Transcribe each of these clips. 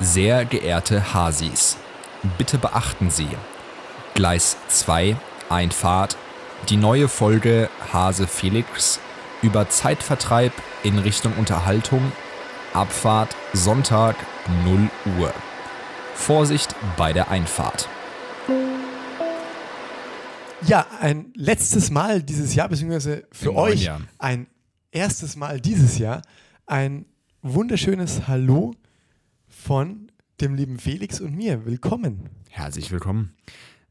Sehr geehrte Hasis, bitte beachten Sie, Gleis 2, Einfahrt, die neue Folge Hase Felix über Zeitvertreib in Richtung Unterhaltung, Abfahrt Sonntag 0 Uhr. Vorsicht bei der Einfahrt. Ja, ein letztes Mal dieses Jahr, beziehungsweise für euch Jahr. ein erstes Mal dieses Jahr, ein wunderschönes Hallo von dem lieben Felix und mir. Willkommen. Herzlich willkommen.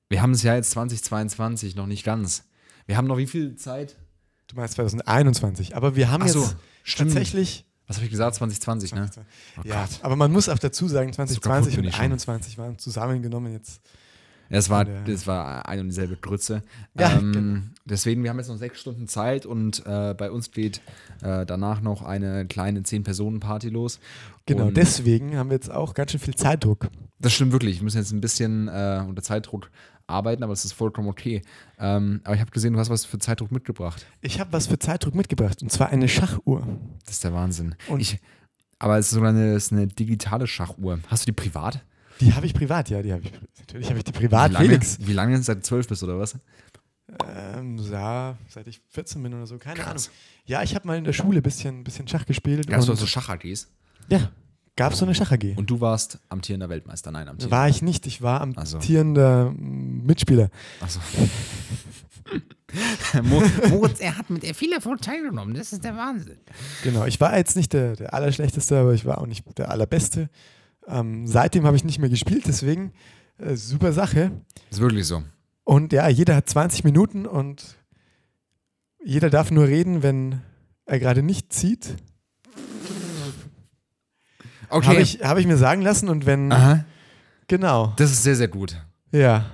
Wir haben es ja jetzt 2022 noch nicht ganz. Wir haben noch wie viel Zeit? Du meinst 2021, aber wir haben Ach so, jetzt stimmt. tatsächlich. Was habe ich gesagt? 2020, ne? Oh ja, Gott. aber man muss auch dazu sagen, kaputt 2020 bin und ich schon. 2021 waren zusammengenommen jetzt. Es war, der- das war eine und dieselbe Grütze. Ja, ähm, genau. Deswegen, wir haben jetzt noch sechs Stunden Zeit und äh, bei uns geht äh, danach noch eine kleine Zehn-Personen-Party los. Genau, und deswegen haben wir jetzt auch ganz schön viel Zeitdruck. Das stimmt wirklich. Wir müssen jetzt ein bisschen äh, unter Zeitdruck arbeiten, aber das ist vollkommen okay. Ähm, aber ich habe gesehen, du hast was für Zeitdruck mitgebracht. Ich habe was für Zeitdruck mitgebracht und zwar eine Schachuhr. Das ist der Wahnsinn. Und- ich, aber es ist sogar eine, es eine digitale Schachuhr. Hast du die privat? Die habe ich privat, ja, die habe ich. Natürlich habe ich die privat, wie lange, Felix. Wie lange? Seit zwölf bist oder was? Ähm, ja, seit ich 14 bin oder so, keine Krass. Ahnung. Ja, ich habe mal in der Schule ein bisschen, bisschen Schach gespielt. Du und, also Schach-AGs? ja, gab es so eine Schach-AG. Und du warst amtierender Weltmeister? Nein, amtierender. War ich nicht, ich war so. amtierender mm, Mitspieler. Achso. Moritz, er hat mit viel Erfolg teilgenommen. Das ist der Wahnsinn. Genau, ich war jetzt nicht der, der Allerschlechteste, aber ich war auch nicht der Allerbeste. Ähm, seitdem habe ich nicht mehr gespielt, deswegen äh, super Sache. Ist wirklich so. Und ja, jeder hat 20 Minuten und jeder darf nur reden, wenn er gerade nicht zieht. Okay. Habe ich, hab ich mir sagen lassen und wenn. Aha. Genau. Das ist sehr, sehr gut. Ja.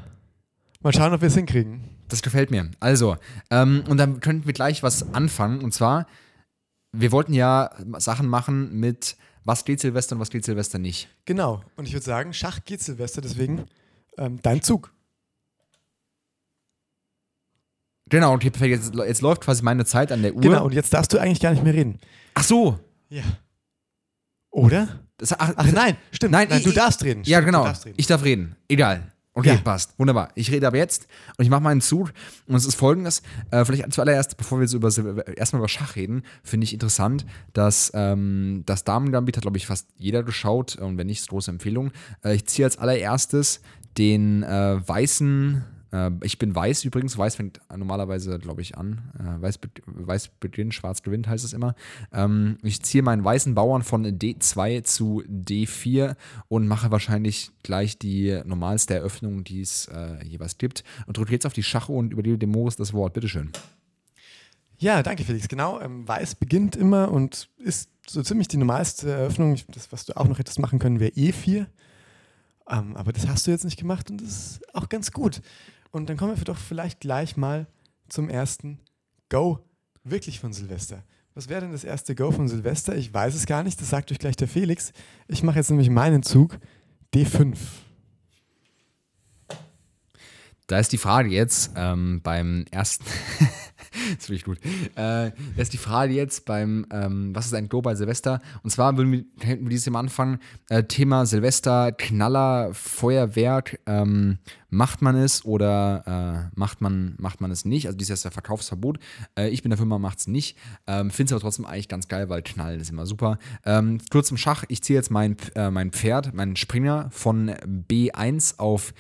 Mal schauen, ob wir es hinkriegen. Das gefällt mir. Also, ähm, und dann könnten wir gleich was anfangen. Und zwar, wir wollten ja Sachen machen mit, was geht Silvester und was geht Silvester nicht. Genau. Und ich würde sagen, Schach geht Silvester, deswegen ähm, dein Zug. Genau, perfekt. Jetzt, jetzt läuft quasi meine Zeit an der Uhr. Genau. Und jetzt darfst du eigentlich gar nicht mehr reden. Ach so. Ja. Oder? Das, ach, Ach nein, stimmt. Nein, nein ich- du darfst reden. Ja, Stimmt, genau. Du darfst reden. Ich darf reden. Egal. Okay, Ja. passt. Wunderbar. Ich rede aber jetzt und ich mache meinen Zug. Und es ist folgendes: äh, Vielleicht zuallererst, bevor wir jetzt über, erstmal über Schach reden, finde ich interessant, dass ähm, das Damen-Gambit hat, glaube ich, fast jeder geschaut. Und wenn nicht, ist große Empfehlung. Äh, ich ziehe als allererstes den äh, weißen. Äh, ich bin weiß übrigens. Weiß fängt normalerweise, glaube ich, an. Äh, weiß, be weiß beginnt, schwarz gewinnt, heißt es immer. Ähm, ich ziehe meinen weißen Bauern von D2 zu D4 und mache wahrscheinlich gleich die normalste Eröffnung, die es äh, jeweils gibt. Und drücke jetzt auf die Schachuhr und übergebe dem Moritz das Wort. Bitteschön. Ja, danke Felix. Genau, ähm, Weiß beginnt immer und ist so ziemlich die normalste Eröffnung. Das, was du auch noch hättest machen können, wäre E4. Ähm, aber das hast du jetzt nicht gemacht und das ist auch ganz gut. Und dann kommen wir doch vielleicht gleich mal zum ersten Go wirklich von Silvester. Was wäre denn das erste Go von Silvester? Ich weiß es gar nicht, das sagt euch gleich der Felix. Ich mache jetzt nämlich meinen Zug D5. Da ist die Frage jetzt ähm, beim ersten. das finde ich gut. Äh, da ist die Frage jetzt beim, ähm, was ist ein Go bei Silvester? Und zwar würden wir, hätten wir dieses Mal anfangen: äh, Thema Silvester, Knaller, Feuerwerk. Ähm, macht man es oder äh, macht, man, macht man es nicht? Also, dieses Jahr ist ja Verkaufsverbot. Äh, ich bin der Firma, macht es nicht. Ähm, Finde es aber trotzdem eigentlich ganz geil, weil Knallen ist immer super. Ähm, kurz zum Schach: Ich ziehe jetzt mein, äh, mein Pferd, meinen Springer von B1 auf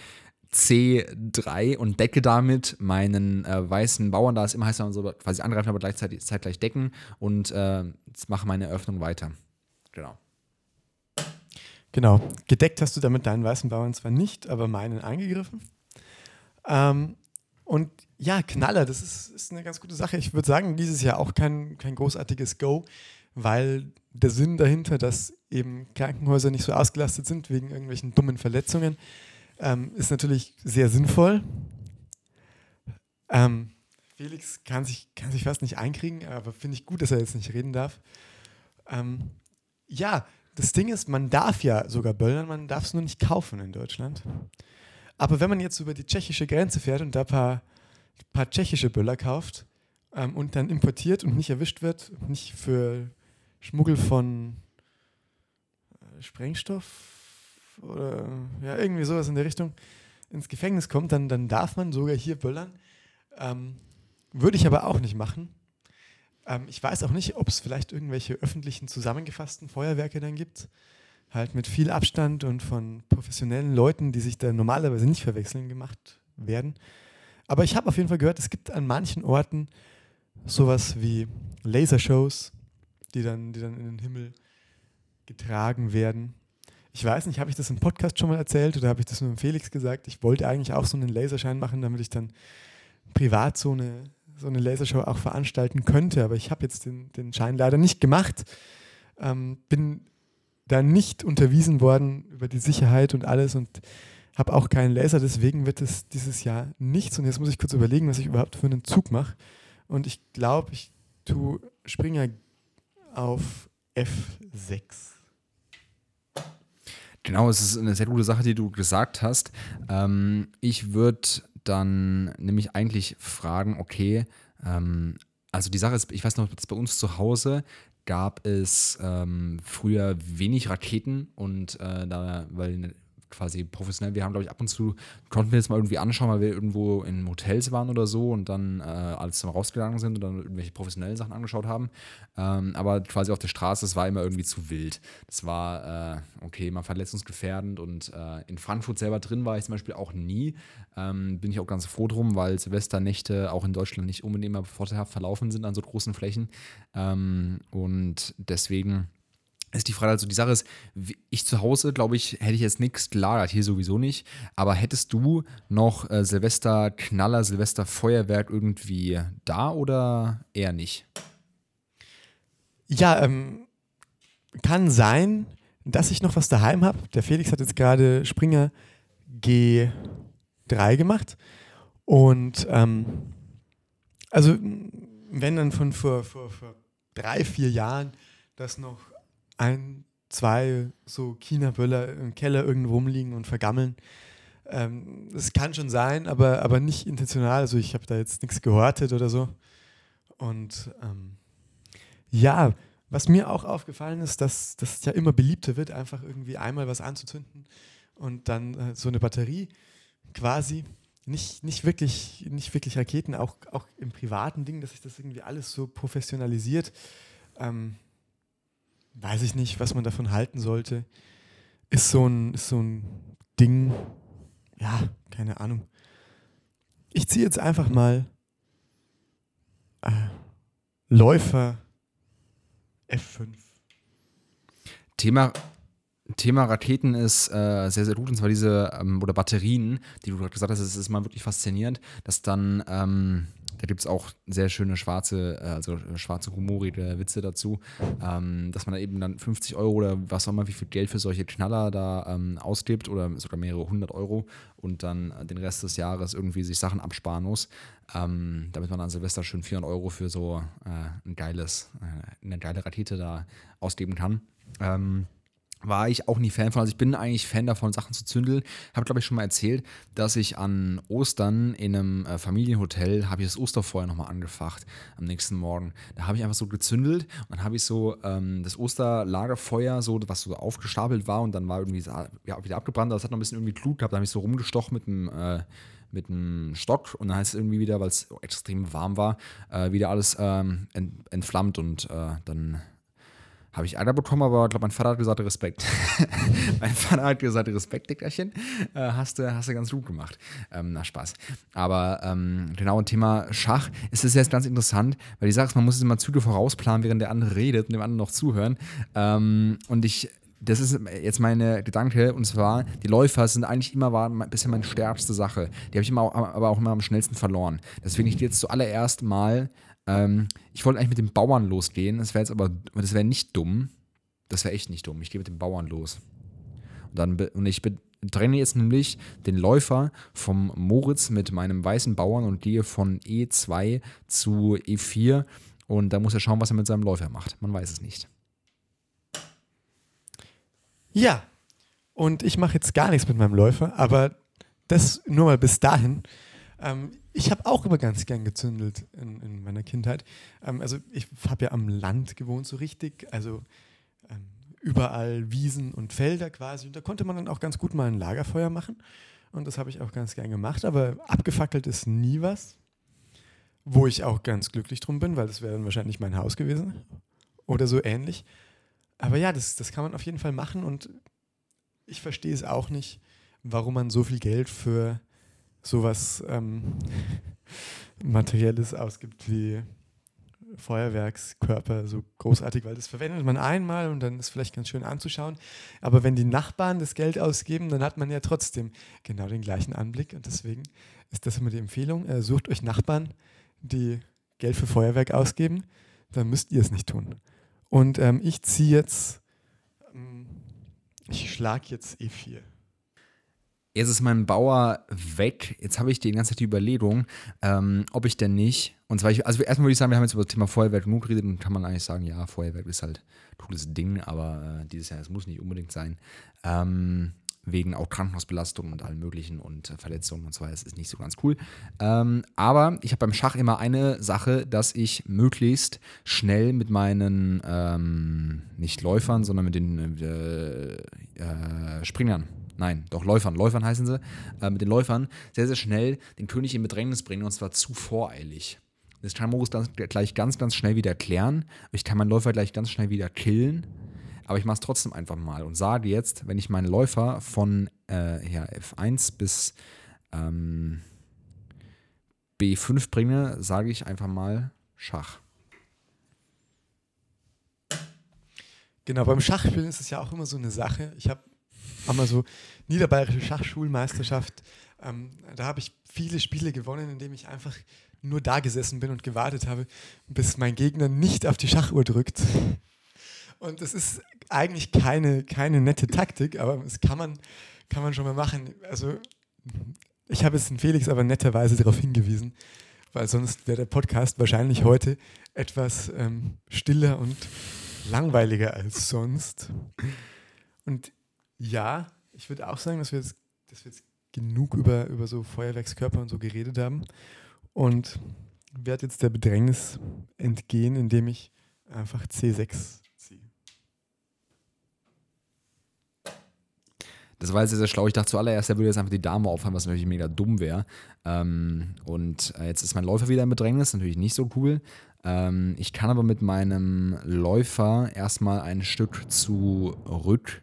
C3 und decke damit meinen äh, weißen Bauern, da es immer heißt, man so quasi angreifen, aber gleichzeitig zeitgleich decken und äh, mache meine Eröffnung weiter. Genau. Genau. Gedeckt hast du damit deinen weißen Bauern zwar nicht, aber meinen eingegriffen. Ähm, und ja, Knaller, das ist, ist eine ganz gute Sache. Ich würde sagen, dieses Jahr auch kein, kein großartiges Go, weil der Sinn dahinter, dass eben Krankenhäuser nicht so ausgelastet sind wegen irgendwelchen dummen Verletzungen, ähm, ist natürlich sehr sinnvoll. Ähm, Felix kann sich, kann sich fast nicht einkriegen, aber finde ich gut, dass er jetzt nicht reden darf. Ähm, ja, das Ding ist, man darf ja sogar böllern, man darf es nur nicht kaufen in Deutschland. Aber wenn man jetzt über die tschechische Grenze fährt und da ein paar, paar tschechische Böller kauft ähm, und dann importiert und nicht erwischt wird, nicht für Schmuggel von Sprengstoff oder ja, irgendwie sowas in der Richtung ins Gefängnis kommt, dann, dann darf man sogar hier böllern. Ähm, würde ich aber auch nicht machen. Ähm, ich weiß auch nicht, ob es vielleicht irgendwelche öffentlichen zusammengefassten Feuerwerke dann gibt. Halt mit viel Abstand und von professionellen Leuten, die sich da normalerweise nicht verwechseln, gemacht werden. Aber ich habe auf jeden Fall gehört, es gibt an manchen Orten sowas wie Lasershows, die dann, die dann in den Himmel getragen werden. Ich weiß nicht, habe ich das im Podcast schon mal erzählt oder habe ich das nur mit Felix gesagt? Ich wollte eigentlich auch so einen Laserschein machen, damit ich dann privat so eine, so eine Lasershow auch veranstalten könnte. Aber ich habe jetzt den, den Schein leider nicht gemacht. Ähm, bin da nicht unterwiesen worden über die Sicherheit und alles und habe auch keinen Laser. Deswegen wird es dieses Jahr nichts. Und jetzt muss ich kurz überlegen, was ich überhaupt für einen Zug mache. Und ich glaube, ich tue Springer auf F6. Genau, es ist eine sehr gute Sache, die du gesagt hast. Ähm, ich würde dann nämlich eigentlich fragen, okay, ähm, also die Sache ist, ich weiß noch, bei uns zu Hause gab es ähm, früher wenig Raketen und äh, da, weil quasi professionell. Wir haben, glaube ich, ab und zu, konnten wir jetzt mal irgendwie anschauen, weil wir irgendwo in Hotels waren oder so und dann äh, als wir rausgegangen sind und dann irgendwelche professionellen Sachen angeschaut haben. Ähm, aber quasi auf der Straße, das war immer irgendwie zu wild. Das war, äh, okay, mal verletzungsgefährdend und äh, in Frankfurt selber drin war ich zum Beispiel auch nie. Ähm, bin ich auch ganz froh drum, weil Silvesternächte auch in Deutschland nicht unbedingt immer vorteilhaft verlaufen sind an so großen Flächen. Ähm, und deswegen ist die Frage, also die Sache ist, ich zu Hause, glaube ich, hätte ich jetzt nichts gelagert, hier sowieso nicht. Aber hättest du noch äh, Silvester Knaller, Silvester Feuerwerk irgendwie da oder eher nicht? Ja, ähm, kann sein, dass ich noch was daheim habe. Der Felix hat jetzt gerade Springer G3 gemacht. Und ähm, also, wenn dann von vor, vor, vor drei, vier Jahren das noch ein, zwei so China-Böller im Keller irgendwo rumliegen und vergammeln. Ähm, das kann schon sein, aber, aber nicht intentional. Also ich habe da jetzt nichts gehortet oder so. Und ähm, ja, was mir auch aufgefallen ist, dass das ja immer beliebter wird, einfach irgendwie einmal was anzuzünden und dann äh, so eine Batterie quasi. Nicht, nicht, wirklich, nicht wirklich Raketen, auch, auch im privaten Ding, dass sich das irgendwie alles so professionalisiert. Ähm, weiß ich nicht, was man davon halten sollte. Ist so ein, ist so ein Ding, ja, keine Ahnung. Ich ziehe jetzt einfach mal äh, Läufer F5. Thema, Thema Raketen ist äh, sehr, sehr gut, und zwar diese, ähm, oder Batterien, die du gerade gesagt hast, es ist mal wirklich faszinierend, dass dann ähm, da gibt es auch sehr schöne schwarze, äh, also schwarze humorige Witze dazu, ähm, dass man da eben dann 50 Euro oder was auch immer, wie viel Geld für solche Knaller da ähm, ausgibt oder sogar mehrere hundert Euro und dann den Rest des Jahres irgendwie sich Sachen absparen muss, ähm, damit man an Silvester schön 400 Euro für so äh, ein geiles, äh, eine geile Rakete da ausgeben kann. Ähm, war ich auch nie Fan von. Also ich bin eigentlich Fan davon, Sachen zu zündeln. Habe, glaube ich, schon mal erzählt, dass ich an Ostern in einem äh, Familienhotel habe ich das Osterfeuer nochmal angefacht am nächsten Morgen. Da habe ich einfach so gezündelt und dann habe ich so ähm, das Osterlagerfeuer, so, was so aufgestapelt war und dann war irgendwie ja, wieder abgebrannt, aber es hat noch ein bisschen irgendwie Glut gehabt. Da habe ich so rumgestochen mit einem äh, mit einem Stock und dann heißt es irgendwie wieder, weil es extrem warm war, äh, wieder alles ähm, entflammt und äh, dann habe ich Ärger bekommen, aber ich glaube, mein Vater hat gesagt, Respekt. mein Vater hat gesagt, Respekt, Dickerchen. Äh, hast, du, hast du ganz gut gemacht. Ähm, na, Spaß. Aber ähm, genau, Thema Schach ist es jetzt ganz interessant, weil Sache ist, man muss immer Züge vorausplanen, während der andere redet und dem anderen noch zuhören. Ähm, und ich das ist jetzt meine Gedanke, und zwar, die Läufer sind eigentlich immer war bisher meine stärkste Sache. Die habe ich immer, aber auch immer am schnellsten verloren. Deswegen ich jetzt zuallererst mal ähm, ich wollte eigentlich mit den Bauern losgehen. Das wäre jetzt aber, das wäre nicht dumm. Das wäre echt nicht dumm. Ich gehe mit den Bauern los. Und, dann, und ich trenne jetzt nämlich den Läufer vom Moritz mit meinem weißen Bauern und gehe von E2 zu E4. Und da muss er schauen, was er mit seinem Läufer macht. Man weiß es nicht. Ja, und ich mache jetzt gar nichts mit meinem Läufer, aber das nur mal bis dahin. Ähm, ich habe auch immer ganz gern gezündelt in, in meiner Kindheit. Ähm, also ich habe ja am Land gewohnt so richtig. Also ähm, überall Wiesen und Felder quasi. Und da konnte man dann auch ganz gut mal ein Lagerfeuer machen. Und das habe ich auch ganz gern gemacht. Aber abgefackelt ist nie was. Wo ich auch ganz glücklich drum bin, weil das wäre dann wahrscheinlich mein Haus gewesen. Oder so ähnlich. Aber ja, das, das kann man auf jeden Fall machen. Und ich verstehe es auch nicht, warum man so viel Geld für sowas ähm, Materielles ausgibt wie Feuerwerkskörper so großartig, weil das verwendet man einmal und dann ist vielleicht ganz schön anzuschauen. Aber wenn die Nachbarn das Geld ausgeben, dann hat man ja trotzdem genau den gleichen Anblick und deswegen ist das immer die Empfehlung. Äh, sucht euch Nachbarn, die Geld für Feuerwerk ausgeben, dann müsst ihr es nicht tun. Und ähm, ich ziehe jetzt, ähm, ich schlage jetzt E4. Jetzt ist mein Bauer weg. Jetzt habe ich die ganze Zeit die Überlegung, ähm, ob ich denn nicht. Und zwar, ich, also erstmal würde ich sagen, wir haben jetzt über das Thema Feuerwerk genug geredet und kann man eigentlich sagen, ja, Feuerwerk ist halt ein cooles Ding, aber äh, dieses Jahr, es muss nicht unbedingt sein. Ähm, wegen auch Krankenhausbelastung und allen möglichen und äh, Verletzungen und so weiter. Das ist nicht so ganz cool. Ähm, aber ich habe beim Schach immer eine Sache, dass ich möglichst schnell mit meinen, ähm, nicht Läufern, sondern mit den äh, äh, Springern nein, doch Läufern, Läufern heißen sie, äh, mit den Läufern sehr, sehr schnell den König in Bedrängnis bringen und zwar zu voreilig. Das kann Morus dann gleich ganz, ganz schnell wieder klären. Ich kann meinen Läufer gleich ganz schnell wieder killen. Aber ich mache es trotzdem einfach mal und sage jetzt, wenn ich meine Läufer von äh, ja, F1 bis ähm, B5 bringe, sage ich einfach mal Schach. Genau, beim Schachspielen ist es ja auch immer so eine Sache. Ich habe einmal so Niederbayerische Schachschulmeisterschaft. Ähm, da habe ich viele Spiele gewonnen, indem ich einfach nur da gesessen bin und gewartet habe, bis mein Gegner nicht auf die Schachuhr drückt. Und das ist eigentlich keine, keine nette Taktik, aber das kann man, kann man schon mal machen. Also ich habe es in Felix aber netterweise darauf hingewiesen, weil sonst wäre der Podcast wahrscheinlich heute etwas ähm, stiller und langweiliger als sonst. Und ja, ich würde auch sagen, dass wir jetzt, dass wir jetzt genug über, über so Feuerwerkskörper und so geredet haben. Und werde jetzt der Bedrängnis entgehen, indem ich einfach C6 ziehe. Das war jetzt sehr, schlau. Ich dachte zuallererst, er würde jetzt einfach die Dame aufhaben, was natürlich mega dumm wäre. Ähm, und äh, jetzt ist mein Läufer wieder im Bedrängnis, natürlich nicht so cool. Ähm, ich kann aber mit meinem Läufer erstmal ein Stück zurück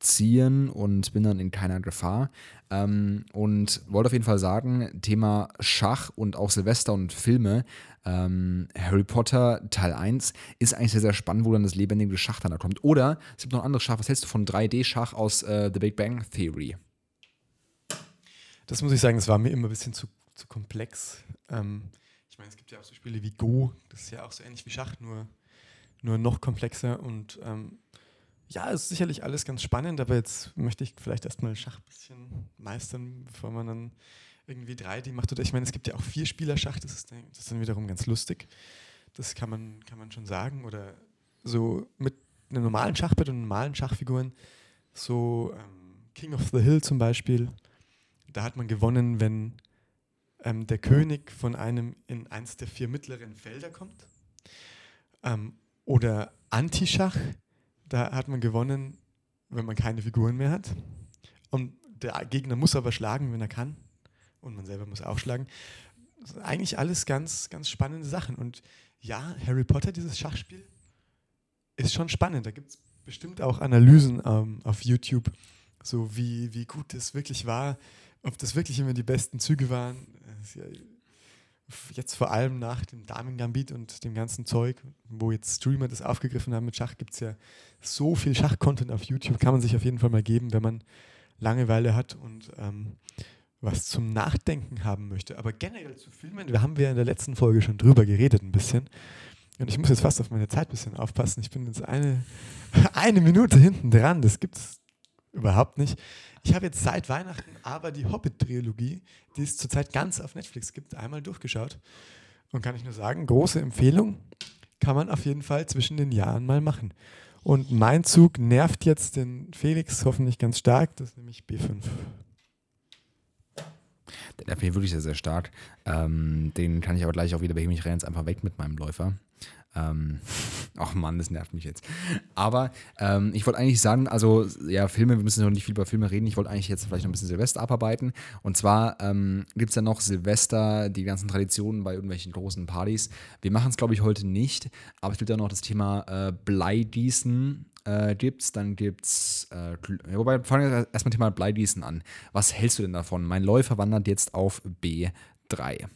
ziehen und bin dann in keiner Gefahr. Ähm, und wollte auf jeden Fall sagen, Thema Schach und auch Silvester und Filme, ähm, Harry Potter Teil 1 ist eigentlich sehr, sehr spannend, wo dann das lebendige Schach dann da kommt. Oder es gibt noch ein anderes Schach, was hältst du von 3D-Schach aus äh, The Big Bang Theory? Das muss ich sagen, das war mir immer ein bisschen zu, zu komplex. Ähm, ich meine, es gibt ja auch so Spiele wie Go, das ist ja auch so ähnlich wie Schach, nur, nur noch komplexer und ähm, ja, ist sicherlich alles ganz spannend, aber jetzt möchte ich vielleicht erstmal Schach ein bisschen meistern, bevor man dann irgendwie 3D macht. Oder ich meine, es gibt ja auch vier Spieler Schach, das ist, das ist dann wiederum ganz lustig. Das kann man, kann man schon sagen. Oder so mit einem normalen Schachbrett und normalen Schachfiguren, so ähm, King of the Hill zum Beispiel, da hat man gewonnen, wenn ähm, der König von einem in eins der vier mittleren Felder kommt. Ähm, oder Antischach, da hat man gewonnen, wenn man keine Figuren mehr hat. Und der Gegner muss aber schlagen, wenn er kann. Und man selber muss auch schlagen. eigentlich alles ganz, ganz spannende Sachen. Und ja, Harry Potter, dieses Schachspiel, ist schon spannend. Da gibt es bestimmt auch Analysen ähm, auf YouTube, so wie, wie gut das wirklich war, ob das wirklich immer die besten Züge waren. Ja jetzt vor allem nach dem Damen-Gambit und dem ganzen Zeug, wo jetzt Streamer das aufgegriffen haben mit Schach, gibt es ja so viel Schach-Content auf YouTube, kann man sich auf jeden Fall mal geben, wenn man Langeweile hat und ähm, was zum Nachdenken haben möchte. Aber generell zu Filmen, wir haben wir in der letzten Folge schon drüber geredet ein bisschen. Und ich muss jetzt fast auf meine Zeit ein bisschen aufpassen. Ich bin jetzt eine, eine Minute hinten dran. Das gibt es überhaupt nicht. Ich habe jetzt seit Weihnachten aber die Hobbit-Trilogie, die es zurzeit ganz auf Netflix gibt, einmal durchgeschaut. Und kann ich nur sagen, große Empfehlung, kann man auf jeden Fall zwischen den Jahren mal machen. Und mein Zug nervt jetzt den Felix hoffentlich ganz stark, das ist nämlich B5. Der nervt mich wirklich sehr, sehr stark. Ähm, den kann ich aber gleich auch wieder behäbig rennen, einfach weg mit meinem Läufer. Ähm, ach Mann, das nervt mich jetzt. Aber ähm, ich wollte eigentlich sagen, also ja, Filme, wir müssen noch nicht viel über Filme reden. Ich wollte eigentlich jetzt vielleicht noch ein bisschen Silvester abarbeiten. Und zwar ähm, gibt es ja noch Silvester, die ganzen Traditionen bei irgendwelchen großen Partys. Wir machen es, glaube ich, heute nicht, aber es gibt ja noch das Thema äh, Bleigießen äh, gibt's, dann gibt's, äh, wobei fangen wir erstmal Thema Bleigießen an. Was hältst du denn davon? Mein Läufer wandert jetzt auf B3.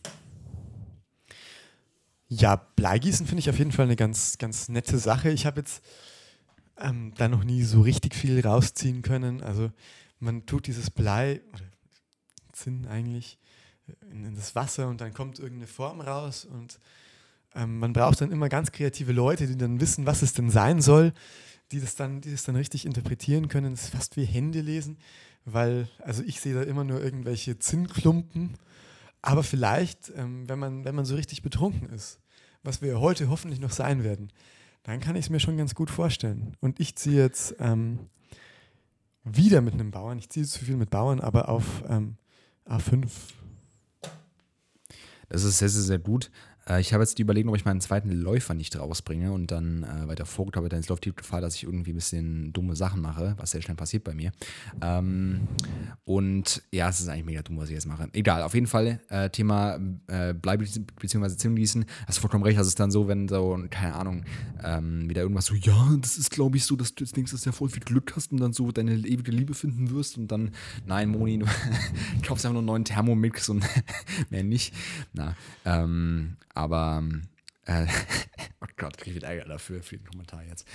Ja, Bleigießen finde ich auf jeden Fall eine ganz, ganz nette Sache. Ich habe jetzt ähm, da noch nie so richtig viel rausziehen können. Also man tut dieses Blei, oder Zinn eigentlich, in, in das Wasser und dann kommt irgendeine Form raus und ähm, man braucht dann immer ganz kreative Leute, die dann wissen, was es denn sein soll die das dann, die das dann richtig interpretieren können. Das ist fast wie Hände lesen, weil, also ich sehe da immer nur irgendwelche Zinnklumpen. Aber vielleicht, ähm, wenn, man, wenn man so richtig betrunken ist, was wir heute hoffentlich noch sein werden, dann kann ich es mir schon ganz gut vorstellen. Und ich ziehe jetzt ähm, wieder mit einem Bauern, ich ziehe zu viel mit Bauern, aber auf ähm, A5. Das ist sehr, sehr, sehr gut. Äh, ich habe jetzt die Überlegung, ob ich meinen zweiten Läufer nicht rausbringe und dann äh, weiter aber dann ist läuft die Gefahr, dass ich irgendwie ein bisschen dumme Sachen mache, was sehr schnell passiert bei mir. Ähm, und ja, es ist eigentlich mega dumm, was ich jetzt mache. Egal, auf jeden Fall äh, Thema äh, Bleibe bzw. Zimgießen. Hast du vollkommen recht, das ist dann so, wenn so, keine Ahnung, ähm, wieder irgendwas so, ja, das ist glaube ich so, dass du jetzt denkst, dass du ja voll viel Glück hast und dann so deine ewige Liebe finden wirst und dann, nein, Moni, du kaufst einfach nur einen neuen Thermomix und mehr nicht. Na, ähm, aber äh, oh Gott, kriege ich Ärger dafür, für den Kommentar jetzt.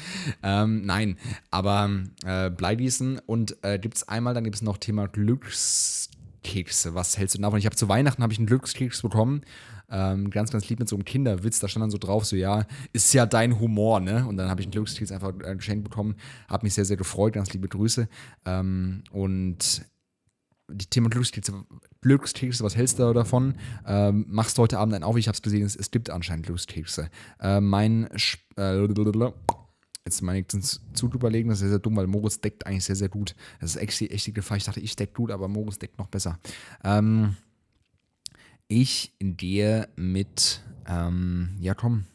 Ähm, nein, aber äh, Bleigießen und äh, gibt es einmal, dann gibt es noch Thema Glückskekse. Was hältst du davon? Ich habe zu Weihnachten habe ich einen Glückskeks bekommen. Ähm, ganz, ganz lieb mit so einem Kinderwitz. Da stand dann so drauf, so ja, ist ja dein Humor, ne? Und dann habe ich einen Glückskeks einfach äh, geschenkt bekommen. Habe mich sehr, sehr gefreut. Ganz liebe Grüße. Ähm, und die Thema Glückskekse, Glückskekse, was hältst du davon? Ähm, machst du heute Abend einen auf? Ich habe es gesehen, es, gibt anscheinend Glückskekse. Äh, mein, äh, jetzt meine ich zu überlegen, das ist sehr, sehr dumm, weil Moritz deckt eigentlich sehr, sehr gut. Das ist echt, echt die Gefahr. Ich dachte, ich deck gut, aber Moritz deckt noch besser. Ähm, ich gehe mit, ähm, ja komm,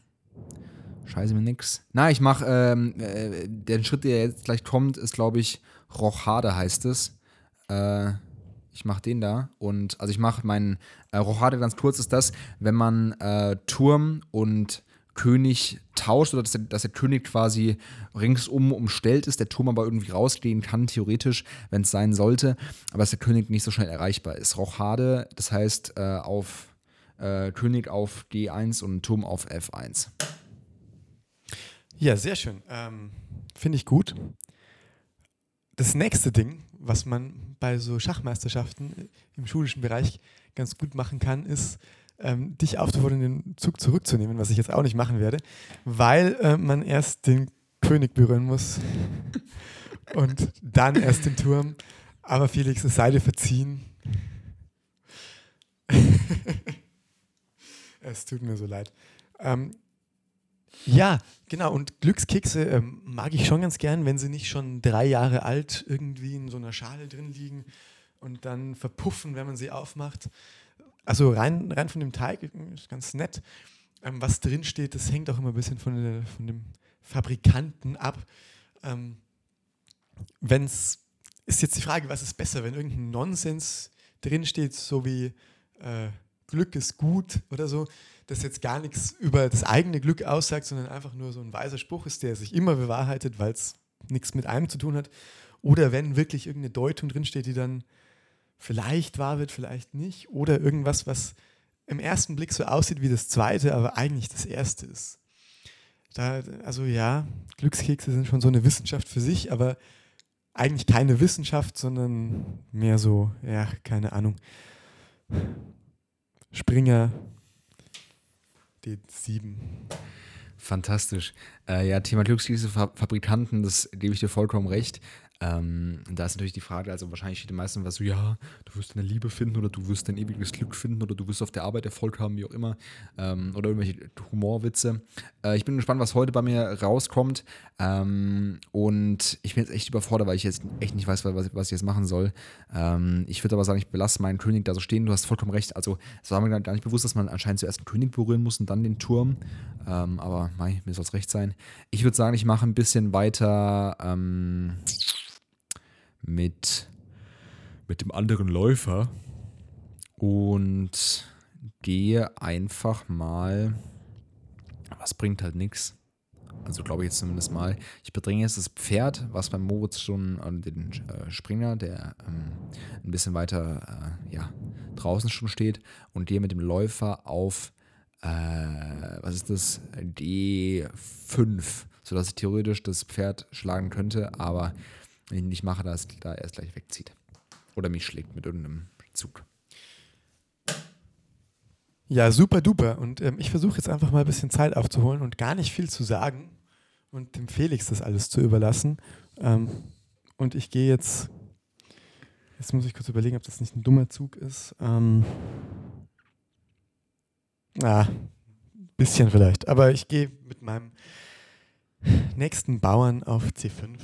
scheiße mir nix. Na, ich mach, ähm, äh, der Schritt, der jetzt gleich kommt, ist, glaube ich, Rochade heißt es. Äh, ich mache den da und also ich mache meinen äh, Rochade ganz kurz ist das, wenn man äh, Turm und König tauscht oder dass der, dass der, König quasi ringsum umstellt ist, der Turm aber irgendwie rausgehen kann, theoretisch, wenn es sein sollte, aber dass der König nicht so schnell erreichbar ist. Rochade, das heißt äh, auf äh, König auf D1 und Turm auf F1. Ja, sehr schön. Ähm, Finde ich gut. Das nächste Ding, was man bei so Schachmeisterschaften im schulischen Bereich ganz gut machen kann, ist, ähm, dich aufzufordern, den Zug zurückzunehmen, was ich jetzt auch nicht machen werde, weil äh, man erst den König berühren muss und dann erst den Turm. Aber Felix, es sei dir verziehen. es tut mir so leid. Ähm, ja, genau. Und Glückskekse ähm, mag ich schon ganz gern, wenn sie nicht schon drei Jahre alt irgendwie in so einer Schale drin liegen und dann verpuffen, wenn man sie aufmacht. Also rein, rein von dem Teig ist ganz nett. Ähm, was drin steht, das hängt auch immer ein bisschen von, der, von dem Fabrikanten ab. Ähm, wenn es ist jetzt die Frage, was ist besser, wenn irgendein Nonsens drin steht, so wie äh, Glück ist gut oder so, das jetzt gar nichts über das eigene Glück aussagt, sondern einfach nur so ein weiser Spruch ist, der sich immer bewahrheitet, weil es nichts mit einem zu tun hat. Oder wenn wirklich irgendeine Deutung drinsteht, die dann vielleicht wahr wird, vielleicht nicht. Oder irgendwas, was im ersten Blick so aussieht wie das zweite, aber eigentlich das erste ist. Da, also ja, Glückskekse sind schon so eine Wissenschaft für sich, aber eigentlich keine Wissenschaft, sondern mehr so, ja, keine Ahnung. Springer D7. Fantastisch. Äh, ja, Thema Glückskekse-Fabrikanten, das gebe ich dir vollkommen recht. Ähm, da ist natürlich die Frage, also wahrscheinlich steht den meisten was so, ja, du wirst deine Liebe finden oder du wirst dein ewiges Glück finden oder du wirst auf der Arbeit Erfolg haben, wie auch immer. Ähm, oder irgendwelche Humorwitze. Äh, ich bin gespannt, was heute bei mir rauskommt. Ähm, und ich bin jetzt echt überfordert, weil ich jetzt echt nicht weiß, was, was ich jetzt machen soll. Ähm, ich würde aber sagen, ich belasse meinen König da so stehen. Du hast vollkommen recht. Also, es war mir gar nicht bewusst, dass man anscheinend zuerst den König berühren muss und dann den Turm. Ähm, aber mei, mir soll es recht sein. Ich würde sagen, ich mache ein bisschen weiter. Mit, mit dem anderen Läufer und gehe einfach mal, was bringt halt nichts. Also glaube ich jetzt zumindest mal. Ich bedringe jetzt das Pferd, was beim Moritz schon an den äh, Springer, der ähm, ein bisschen weiter äh, ja, draußen schon steht, und gehe mit dem Läufer auf, äh, was ist das, D5, sodass ich theoretisch das Pferd schlagen könnte, aber wenn ich nicht mache, dass da er es gleich wegzieht. Oder mich schlägt mit irgendeinem Zug. Ja, super duper. Und ähm, ich versuche jetzt einfach mal ein bisschen Zeit aufzuholen und gar nicht viel zu sagen und dem Felix das alles zu überlassen. Ähm, und ich gehe jetzt, jetzt muss ich kurz überlegen, ob das nicht ein dummer Zug ist. Ähm, ah, bisschen vielleicht. Aber ich gehe mit meinem nächsten Bauern auf C5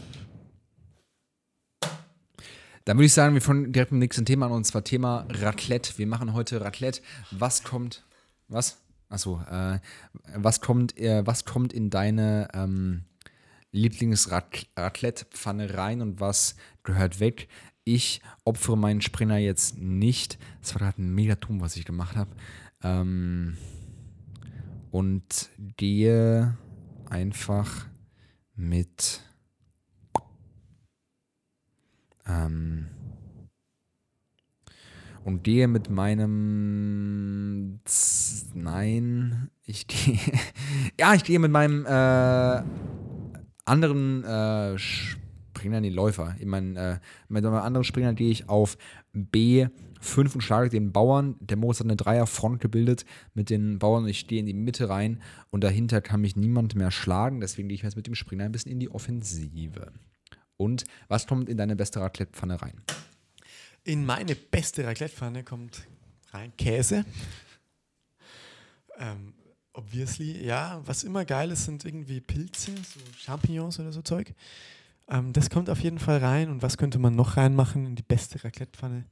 dann würde ich sagen, wir fangen direkt mit dem nächsten Thema an und zwar Thema Raclette. Wir machen heute Raclette. Was kommt? Was? Achso, äh, was kommt, äh, was kommt in deine ähm, Lieblings-Raclette-Pfanne rein und was gehört weg? Ich opfere meinen Springer jetzt nicht. Das war gerade ein Megatum, was ich gemacht habe. Ähm, und gehe einfach mit ähm, und gehe mit meinem Nein, ich gehe. ja, ich gehe mit meinem äh, anderen äh, Springer, nee, Läufer. Ich mein, äh, mit meinem anderen Springer gehe ich auf B5 und schlage den Bauern. Der Moritz hat eine Dreierfront gebildet mit den Bauern. Ich stehe in die Mitte rein und dahinter kann mich niemand mehr schlagen. Deswegen gehe ich jetzt mit dem Springer ein bisschen in die Offensive. Und was kommt in deine beste Raclette-Pfanne rein? In meine beste Raclette-Pfanne kommt rein Käse. Ähm, obviously, ja, was immer geil ist, sind irgendwie Pilze, so Champignons oder so Zeug. Ähm, das kommt auf jeden Fall rein. Und was könnte man noch reinmachen in die beste Raclette-Pfanne?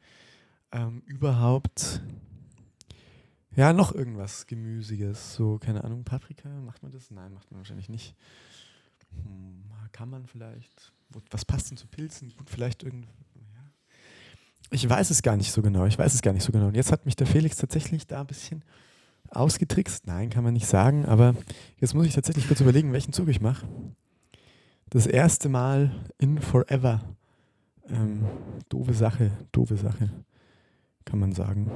Ähm, überhaupt. Ja, noch irgendwas Gemüsiges. So, keine Ahnung, Paprika, macht man das? Nein, macht man wahrscheinlich nicht. Hm, kann man vielleicht was passt denn zu Pilzen? Gut, vielleicht irgendwie. Ich weiß es gar nicht so genau. Ich weiß es gar nicht so genau. Und jetzt hat mich der Felix tatsächlich da ein bisschen ausgetrickst. Nein, kann man nicht sagen. Aber jetzt muss ich tatsächlich kurz überlegen, welchen Zug ich mache. Das erste Mal in Forever. Ähm, doofe Sache, doofe Sache, kann man sagen.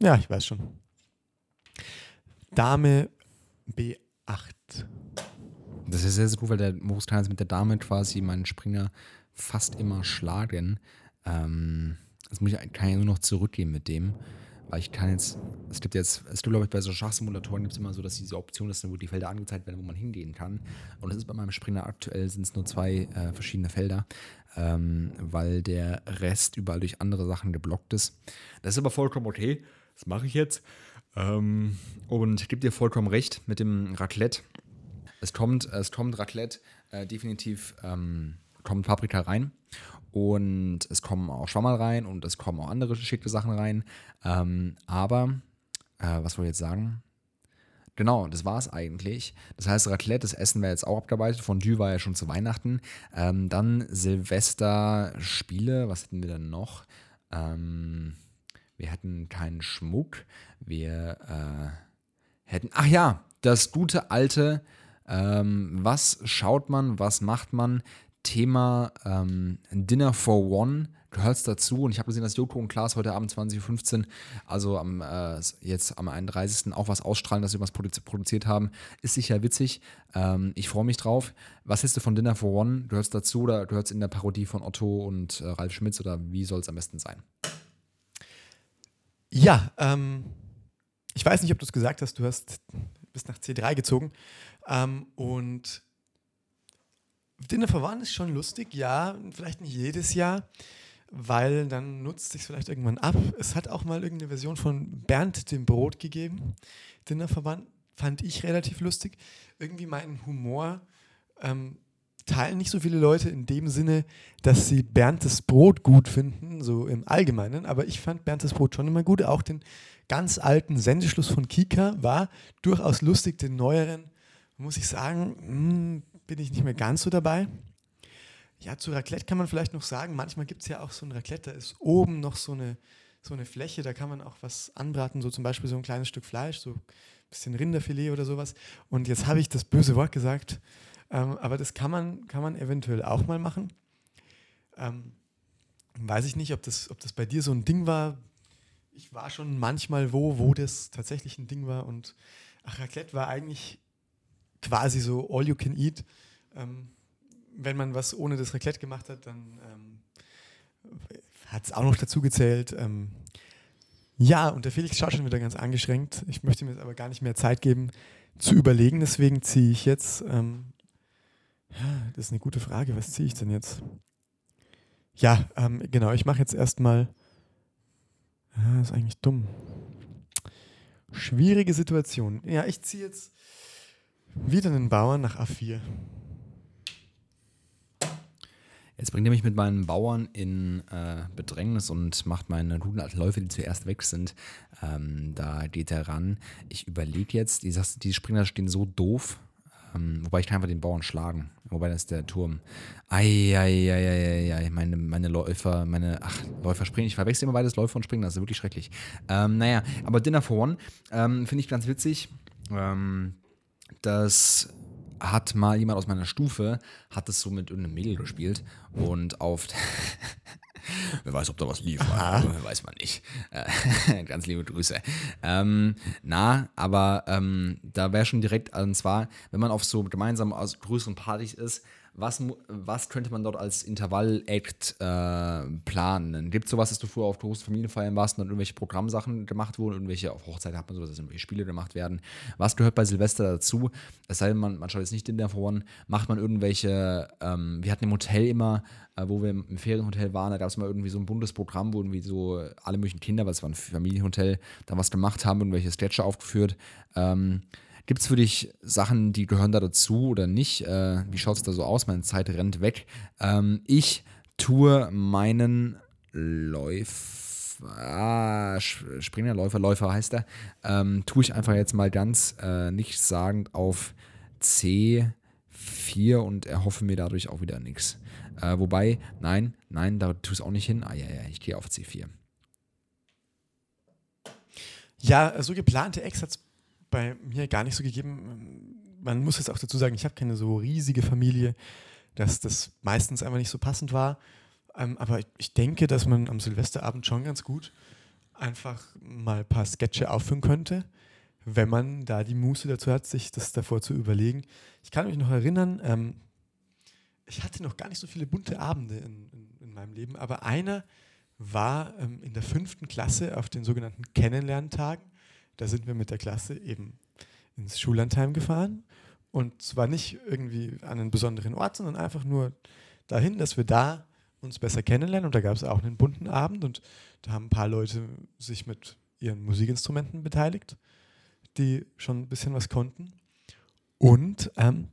Ja, ich weiß schon. Dame B8. Das ist sehr, sehr gut, weil der Moritz jetzt mit der Dame quasi meinen Springer fast immer schlagen. Ähm, das muss ich, kann ich nur noch zurückgehen mit dem. Weil ich kann jetzt, es gibt jetzt, es gibt glaube ich bei so Schachsimulatoren gibt es immer so, dass diese Option ist, wo die Felder angezeigt werden, wo man hingehen kann. Und das ist bei meinem Springer aktuell sind es nur zwei äh, verschiedene Felder, ähm, weil der Rest überall durch andere Sachen geblockt ist. Das ist aber vollkommen okay. Das mache ich jetzt. Ähm, und ich gebe dir vollkommen recht mit dem Raclette. Es kommt, es kommt Raclette, äh, definitiv ähm, kommt Paprika rein. Und es kommen auch Schwammerl rein und es kommen auch andere geschickte Sachen rein. Ähm, aber, äh, was wollte ich jetzt sagen? Genau, das war es eigentlich. Das heißt, Raclette, das Essen wäre jetzt auch abgearbeitet. Fondue war ja schon zu Weihnachten. Ähm, dann Silvester-Spiele. Was hätten wir denn noch? Ähm, wir hätten keinen Schmuck. Wir äh, hätten. Ach ja, das gute alte ähm, was schaut man, was macht man? Thema ähm, Dinner for One gehört dazu. Und ich habe gesehen, dass Joko und Klaas heute Abend 20.15 Uhr, also am, äh, jetzt am 31. auch was ausstrahlen, dass sie was produziert haben. Ist sicher witzig. Ähm, ich freue mich drauf. Was hältst du von Dinner for One? Gehört es dazu oder gehört es in der Parodie von Otto und äh, Ralf Schmitz oder wie soll es am besten sein? Ja, ähm, ich weiß nicht, ob du es gesagt hast, du hast bist nach C3 gezogen. Ähm, und Dinner for One ist schon lustig, ja, vielleicht nicht jedes Jahr, weil dann nutzt sich vielleicht irgendwann ab. Es hat auch mal irgendeine Version von Bernd dem Brot gegeben. Dinner for One fand ich relativ lustig. Irgendwie meinen Humor ähm, teilen nicht so viele Leute in dem Sinne, dass sie Bernd das Brot gut finden, so im Allgemeinen. Aber ich fand Bernd das Brot schon immer gut. Auch den ganz alten Sendeschluss von Kika war durchaus lustig. Den neueren, muss ich sagen, hm, bin ich nicht mehr ganz so dabei. Ja, zu Raclette kann man vielleicht noch sagen, manchmal gibt es ja auch so ein Raclette, da ist oben noch so eine, so eine Fläche, da kann man auch was anbraten, so zum Beispiel so ein kleines Stück Fleisch, so ein bisschen Rinderfilet oder sowas. Und jetzt habe ich das böse Wort gesagt, ähm, aber das kann man, kann man eventuell auch mal machen. Ähm, weiß ich nicht, ob das, ob das bei dir so ein Ding war. Ich war schon manchmal wo, wo das tatsächlich ein Ding war. Und ach, Raclette war eigentlich quasi so all you can eat. Ähm, wenn man was ohne das Raclette gemacht hat, dann ähm, hat es auch noch dazu gezählt. Ähm, ja, und der Felix schaut schon wieder ganz angeschränkt. Ich möchte mir jetzt aber gar nicht mehr Zeit geben zu überlegen. Deswegen ziehe ich jetzt ähm, das ist eine gute Frage. Was ziehe ich denn jetzt? Ja, ähm, genau. Ich mache jetzt erstmal. Ja, ist eigentlich dumm. Schwierige Situation. Ja, ich ziehe jetzt wieder einen Bauern nach A4. Jetzt bringt er mich mit meinen Bauern in äh, Bedrängnis und macht meine guten Läufe, die zuerst weg sind. Ähm, da geht er ran. Ich überlege jetzt, die, die Springer stehen so doof, ähm, wobei ich kann einfach den Bauern schlagen. Wobei das ist der Turm. Eieieiei, meine, meine Läufer, meine, ach, Läufer springen. Ich verwechsel immer beides, Läufer und Springen, das ist wirklich schrecklich. Ähm, naja, aber Dinner for One ähm, finde ich ganz witzig. Ähm, das hat mal jemand aus meiner Stufe, hat es so mit irgendeinem Mädel gespielt und auf Wer weiß, ob da was lief. Weiß man nicht. Äh, ganz liebe Grüße. Ähm, na, aber ähm, da wäre schon direkt, und zwar, wenn man auf so gemeinsam aus größeren Partys ist, was, was könnte man dort als Intervall-Act äh, planen? Gibt es sowas, dass du früher auf großen Familienfeiern warst und dann irgendwelche Programmsachen gemacht wurden, irgendwelche, auf Hochzeit hat man sowas, dass irgendwelche Spiele gemacht werden? Was gehört bei Silvester dazu? Es sei denn, man, man schaut jetzt nicht in der One, macht man irgendwelche, ähm, wir hatten im Hotel immer, äh, wo wir im Ferienhotel waren, da gab es mal irgendwie so ein Bundesprogramm, wo irgendwie so alle möglichen Kinder, weil es war ein Familienhotel, da was gemacht haben, irgendwelche Sketche aufgeführt. Ähm, Gibt es für dich Sachen, die gehören da dazu oder nicht? Äh, wie schaut es da so aus? Meine Zeit rennt weg. Ähm, ich tue meinen Läufer, ah, Springer, Läufer, Läufer heißt er, ähm, tue ich einfach jetzt mal ganz äh, nichtssagend auf C4 und erhoffe mir dadurch auch wieder nichts. Äh, wobei, nein, nein, da tue ich es auch nicht hin. Ah ja, ja, ich gehe auf C4. Ja, so geplante Ex hat es bei mir gar nicht so gegeben. Man muss jetzt auch dazu sagen, ich habe keine so riesige Familie, dass das meistens einfach nicht so passend war. Ähm, aber ich denke, dass man am Silvesterabend schon ganz gut einfach mal ein paar Sketche aufführen könnte, wenn man da die Muße dazu hat, sich das davor zu überlegen. Ich kann mich noch erinnern, ähm, ich hatte noch gar nicht so viele bunte Abende in, in, in meinem Leben, aber einer war ähm, in der fünften Klasse auf den sogenannten Kennenlerntagen. Da sind wir mit der Klasse eben ins Schullandheim gefahren. Und zwar nicht irgendwie an einen besonderen Ort, sondern einfach nur dahin, dass wir da uns besser kennenlernen. Und da gab es auch einen bunten Abend und da haben ein paar Leute sich mit ihren Musikinstrumenten beteiligt, die schon ein bisschen was konnten. Und ähm,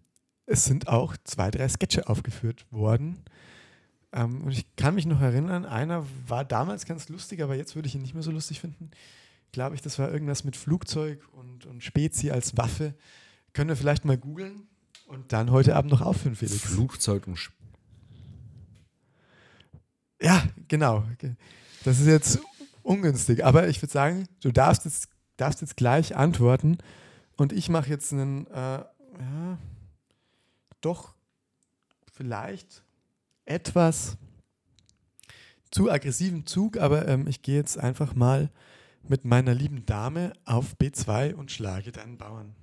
es sind auch zwei, drei Sketche aufgeführt worden. Ähm, und ich kann mich noch erinnern, einer war damals ganz lustig, aber jetzt würde ich ihn nicht mehr so lustig finden glaube ich, das war irgendwas mit Flugzeug und, und Spezi als Waffe. Können wir vielleicht mal googeln und dann heute Abend noch aufführen, Felix. Flugzeug und Spezi. Ja, genau. Das ist jetzt ungünstig, aber ich würde sagen, du darfst jetzt, darfst jetzt gleich antworten und ich mache jetzt einen, äh, ja, doch vielleicht etwas zu aggressiven Zug, aber ähm, ich gehe jetzt einfach mal mit meiner lieben Dame auf B2 und schlage deinen Bauern.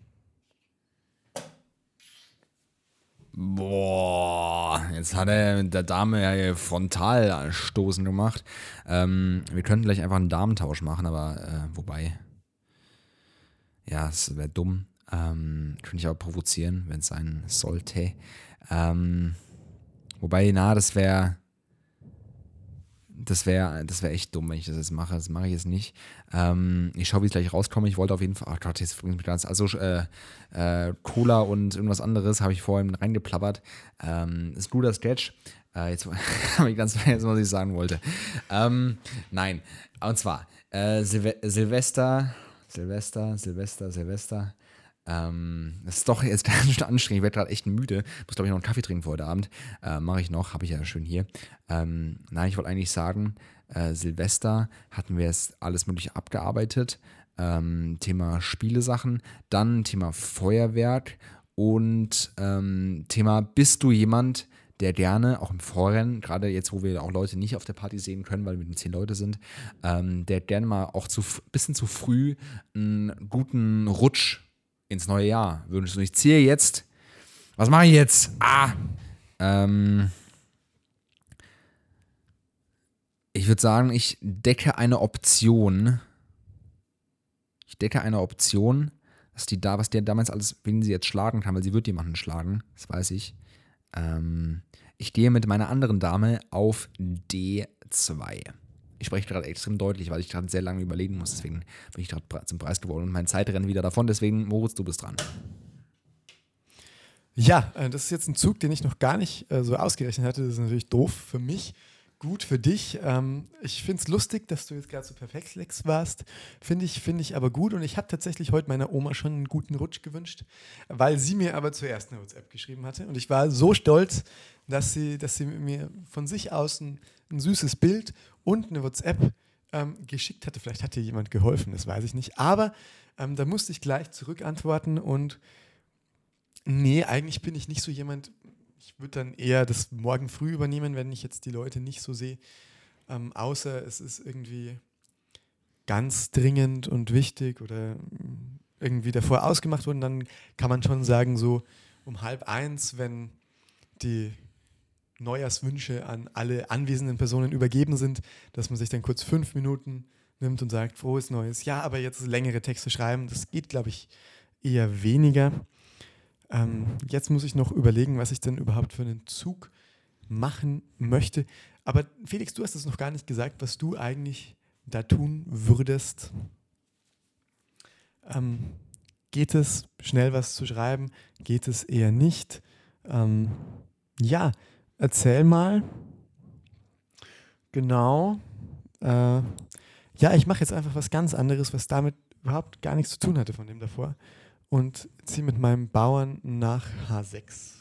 Boah, jetzt hat er mit der Dame ja Frontalstoßen gemacht. Ähm, wir könnten gleich einfach einen Damentausch machen, aber äh, wobei. Ja, es wäre dumm. Ähm, könnte ich aber provozieren, wenn es sein sollte. Ähm, wobei, na, das wäre das wäre das wär echt dumm, wenn ich das jetzt mache. Das mache ich jetzt nicht. Ähm, ich schaue, wie es gleich rauskomme. Ich wollte auf jeden Fall, oh Gott, jetzt bringt mich ganz, also äh, äh, Cola und irgendwas anderes habe ich vorhin reingeplappert. Ähm, guter Sketch. Äh, jetzt habe ich ganz vergessen, was ich sagen wollte. Ähm, nein, und zwar äh, Silve Silvester, Silvester, Silvester, Silvester. Ähm, das ist doch jetzt ganz schön anstrengend. Ich werde gerade echt müde. Muss, glaube ich, noch einen Kaffee trinken für heute Abend. Äh, Mache ich noch, habe ich ja schön hier. Ähm, nein, ich wollte eigentlich sagen, äh, Silvester hatten wir jetzt alles Mögliche abgearbeitet. Ähm, Thema Spielesachen, dann Thema Feuerwerk und ähm, Thema Bist du jemand, der gerne auch im Vorrennen, gerade jetzt, wo wir auch Leute nicht auf der Party sehen können, weil wir nur zehn Leute sind, ähm, der gerne mal auch zu bisschen zu früh einen guten Rutsch ins neue Jahr wünschst. Und ich ziehe jetzt. Was mache ich jetzt? Ah! Ähm, ich würde sagen, ich decke eine Option. Ich decke eine Option, dass die da, was der damals alles, wen sie jetzt schlagen kann, weil sie wird jemanden schlagen, das weiß ich. Ähm, ich gehe mit meiner anderen Dame auf D2. Ich spreche gerade extrem deutlich, weil ich gerade sehr lange überlegen muss. Deswegen bin ich gerade zum Preis geworden und mein Zeitrennen wieder davon. Deswegen, Moritz, du bist dran. Ja, äh, das ist jetzt ein Zug, den ich noch gar nicht äh, so ausgerechnet hatte. Das ist natürlich doof für mich. Gut für dich. Ähm, ich finde es lustig, dass du jetzt gerade so perfekt Lex warst. Finde ich, find ich aber gut. Und ich habe tatsächlich heute meiner Oma schon einen guten Rutsch gewünscht, weil sie mir aber zuerst eine WhatsApp geschrieben hatte. Und ich war so stolz, dass sie, dass sie mir von sich aus ein, ein süßes Bild und eine WhatsApp ähm, geschickt hatte. Vielleicht hat dir jemand geholfen, das weiß ich nicht. Aber ähm, da musste ich gleich zurückantworten und nee, eigentlich bin ich nicht so jemand, ich würde dann eher das morgen früh übernehmen, wenn ich jetzt die Leute nicht so sehe. Ähm, außer es ist irgendwie ganz dringend und wichtig oder irgendwie davor ausgemacht worden, dann kann man schon sagen, so um halb eins, wenn die Neujahrswünsche an alle anwesenden Personen übergeben sind, dass man sich dann kurz fünf Minuten nimmt und sagt, frohes Neues. Ja, aber jetzt längere Texte schreiben, das geht, glaube ich, eher weniger. Ähm, jetzt muss ich noch überlegen, was ich denn überhaupt für einen Zug machen möchte. Aber Felix, du hast es noch gar nicht gesagt, was du eigentlich da tun würdest. Ähm, geht es, schnell was zu schreiben? Geht es eher nicht? Ähm, ja, erzähl mal. Genau. Äh, ja, ich mache jetzt einfach was ganz anderes, was damit überhaupt gar nichts zu tun hatte von dem davor. Und ziehe mit meinem Bauern nach H6.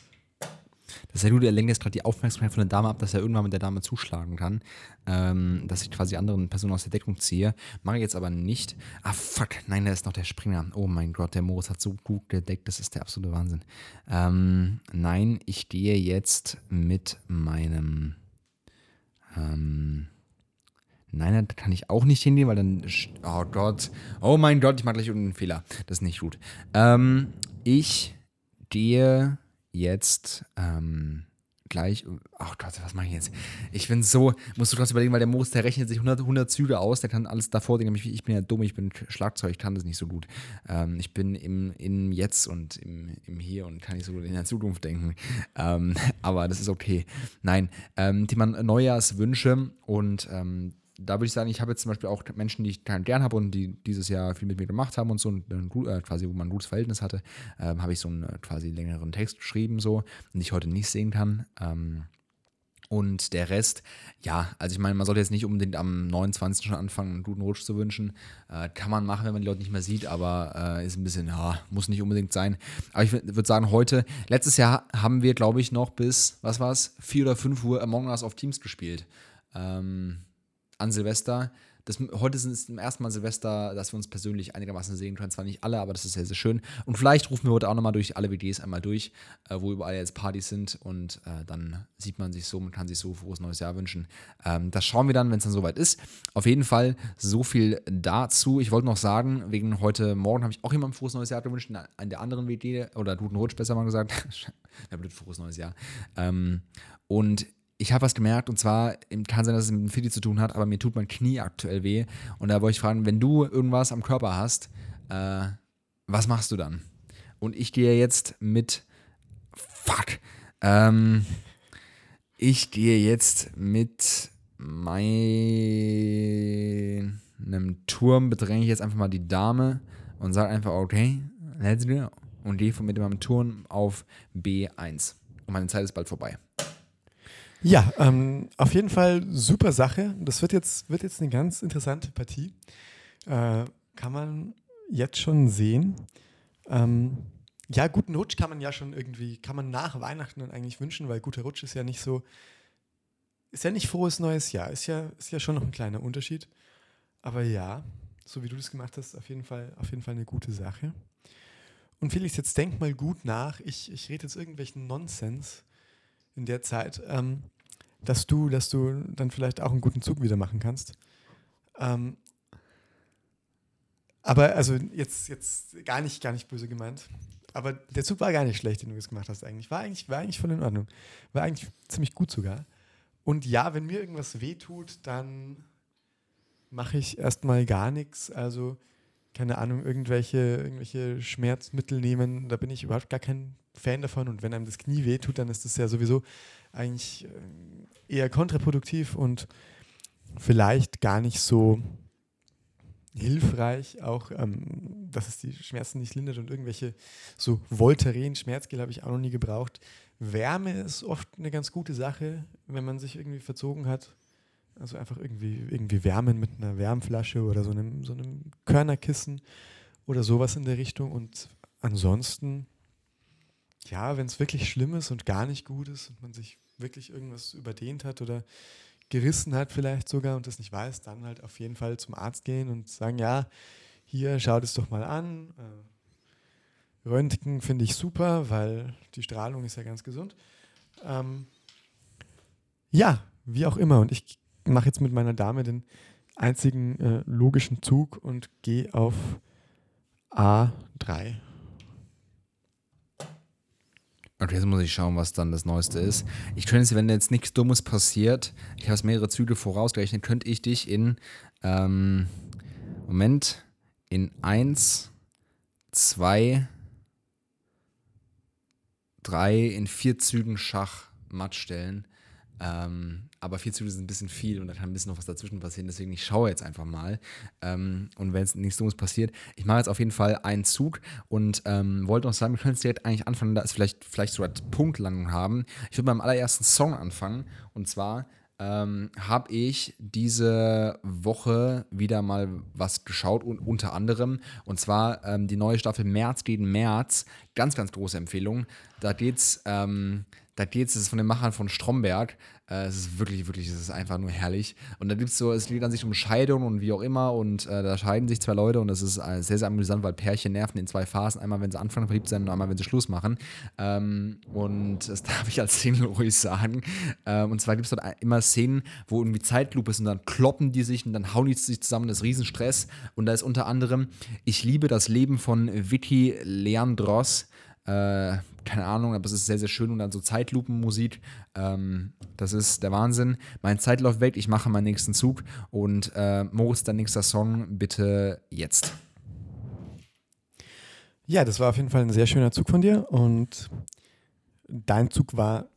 Das ist ja gut, er lenkt jetzt gerade die Aufmerksamkeit von der Dame ab, dass er irgendwann mit der Dame zuschlagen kann. Ähm, dass ich quasi anderen Personen aus der Deckung ziehe. Mache ich jetzt aber nicht. Ah, fuck, nein, da ist noch der Springer. Oh mein Gott, der Moritz hat so gut gedeckt, das ist der absolute Wahnsinn. Ähm, nein, ich gehe jetzt mit meinem. Ähm, Nein, da kann ich auch nicht hingehen, weil dann. Oh Gott. Oh mein Gott, ich mache gleich irgendeinen Fehler. Das ist nicht gut. Ähm, ich gehe jetzt ähm, gleich. Ach Gott, was mache ich jetzt? Ich bin so, musst du trotzdem überlegen, weil der Moos, der rechnet sich 100, 100 Züge aus, der kann alles davor denken. Ich, bin ja dumm, ich bin Schlagzeug, ich kann das nicht so gut. Ähm, ich bin im, im Jetzt und im, im Hier und kann nicht so gut in der Zukunft denken. Ähm, aber das ist okay. Nein, ähm, Thema Neujahrswünsche und ähm, da würde ich sagen, ich habe jetzt zum Beispiel auch Menschen, die ich gern habe und die dieses Jahr viel mit mir gemacht haben und so, und äh, quasi, wo man ein gutes Verhältnis hatte, ähm, habe ich so einen äh, quasi längeren Text geschrieben, so, den ich heute nicht sehen kann. Ähm, und der Rest, ja, also ich meine, man sollte jetzt nicht unbedingt am 29. schon anfangen, einen guten Rutsch zu wünschen. Äh, kann man machen, wenn man die Leute nicht mehr sieht, aber äh, ist ein bisschen, ja, muss nicht unbedingt sein. Aber ich würde sagen, heute, letztes Jahr haben wir, glaube ich, noch bis, was war es, 4 oder 5 Uhr Among Us auf Teams gespielt. Ähm, an Silvester. Das, heute ist es zum ersten Mal Silvester, dass wir uns persönlich einigermaßen sehen können. Zwar nicht alle, aber das ist sehr, sehr schön. Und vielleicht rufen wir heute auch nochmal durch alle WDs einmal durch, äh, wo überall jetzt Partys sind. Und äh, dann sieht man sich so, man kann sich so frohes neues Jahr wünschen. Ähm, das schauen wir dann, wenn es dann soweit ist. Auf jeden Fall so viel dazu. Ich wollte noch sagen, wegen heute Morgen habe ich auch jemandem frohes neues Jahr gewünscht, an der anderen WD, oder guten Rutsch besser mal gesagt. ja, blöd, frohes neues Jahr. Ähm, und ich habe was gemerkt und zwar, kann sein, dass es mit dem Fiddy zu tun hat, aber mir tut mein Knie aktuell weh. Und da wollte ich fragen, wenn du irgendwas am Körper hast, äh, was machst du dann? Und ich gehe jetzt mit. Fuck. Ähm, ich gehe jetzt mit meinem Turm, bedränge ich jetzt einfach mal die Dame und sage einfach, okay, let's go. Und gehe mit meinem Turm auf B1. Und meine Zeit ist bald vorbei. Ja, ähm, auf jeden Fall super Sache. Das wird jetzt, wird jetzt eine ganz interessante Partie. Äh, kann man jetzt schon sehen. Ähm, ja, guten Rutsch kann man ja schon irgendwie, kann man nach Weihnachten dann eigentlich wünschen, weil guter Rutsch ist ja nicht so, ist ja nicht frohes neues Jahr, ist ja, ist ja schon noch ein kleiner Unterschied. Aber ja, so wie du das gemacht hast, auf jeden Fall, auf jeden Fall eine gute Sache. Und Felix, jetzt denk mal gut nach. Ich, ich rede jetzt irgendwelchen Nonsens in der Zeit, ähm, dass du, dass du dann vielleicht auch einen guten Zug wieder machen kannst. Ähm, aber also jetzt, jetzt gar nicht, gar nicht böse gemeint. Aber der Zug war gar nicht schlecht, den du jetzt gemacht hast eigentlich. War eigentlich, war eigentlich voll in Ordnung. War eigentlich ziemlich gut sogar. Und ja, wenn mir irgendwas wehtut, dann mache ich erstmal gar nichts. Also, keine Ahnung, irgendwelche, irgendwelche Schmerzmittel nehmen. Da bin ich überhaupt gar kein Fan davon. Und wenn einem das Knie wehtut, dann ist das ja sowieso eigentlich äh, eher kontraproduktiv und vielleicht gar nicht so hilfreich, auch ähm, dass es die Schmerzen nicht lindert und irgendwelche so Voltaren, Schmerzgel habe ich auch noch nie gebraucht. Wärme ist oft eine ganz gute Sache, wenn man sich irgendwie verzogen hat. Also einfach irgendwie, irgendwie wärmen mit einer Wärmflasche oder so einem, so einem Körnerkissen oder sowas in der Richtung. Und ansonsten, ja, wenn es wirklich schlimm ist und gar nicht gut ist und man sich wirklich irgendwas überdehnt hat oder gerissen hat vielleicht sogar und das nicht weiß, dann halt auf jeden Fall zum Arzt gehen und sagen, ja, hier, schau das doch mal an. Äh, Röntgen finde ich super, weil die Strahlung ist ja ganz gesund. Ähm, ja, wie auch immer. Und ich mache jetzt mit meiner Dame den einzigen äh, logischen Zug und gehe auf A3. Okay, jetzt muss ich schauen, was dann das Neueste ist. Ich könnte, wenn jetzt nichts Dummes passiert, ich habe es mehrere Züge vorausgerechnet, könnte ich dich in, ähm, Moment, in 1, 2, 3, in vier Zügen Schach matt stellen. Ähm, aber vier Züge sind ein bisschen viel und da kann ein bisschen noch was dazwischen passieren. Deswegen, ich schaue jetzt einfach mal. Ähm, und wenn es nichts Dummes passiert, ich mache jetzt auf jeden Fall einen Zug und ähm, wollte noch sagen, wir können jetzt direkt eigentlich anfangen, da ist vielleicht, vielleicht sogar Punktlandung haben. Ich würde beim allerersten Song anfangen und zwar ähm, habe ich diese Woche wieder mal was geschaut und unter anderem und zwar ähm, die neue Staffel März gegen März. Ganz, ganz große Empfehlung. Da geht's, ähm, da geht's, es ist von den Machern von Stromberg. Äh, es ist wirklich, wirklich, es ist einfach nur herrlich. Und da gibt es so, es geht an sich um Scheidung und wie auch immer und äh, da scheiden sich zwei Leute und das ist äh, sehr, sehr amüsant, weil Pärchen nerven in zwei Phasen. Einmal, wenn sie anfangen verliebt sein und einmal, wenn sie Schluss machen. Ähm, und das darf ich als Single ruhig sagen. Ähm, und zwar gibt es dort immer Szenen, wo irgendwie Zeitlupe ist und dann kloppen die sich und dann hauen die sich zusammen, das ist Riesenstress. Und da ist unter anderem, ich liebe das Leben von Vicky Leandros. Äh, keine Ahnung, aber es ist sehr, sehr schön und dann so Zeitlupenmusik. Ähm, das ist der Wahnsinn. Mein Zeit läuft weg, ich mache meinen nächsten Zug und äh, Moritz, dein nächster Song bitte jetzt. Ja, das war auf jeden Fall ein sehr schöner Zug von dir und dein Zug war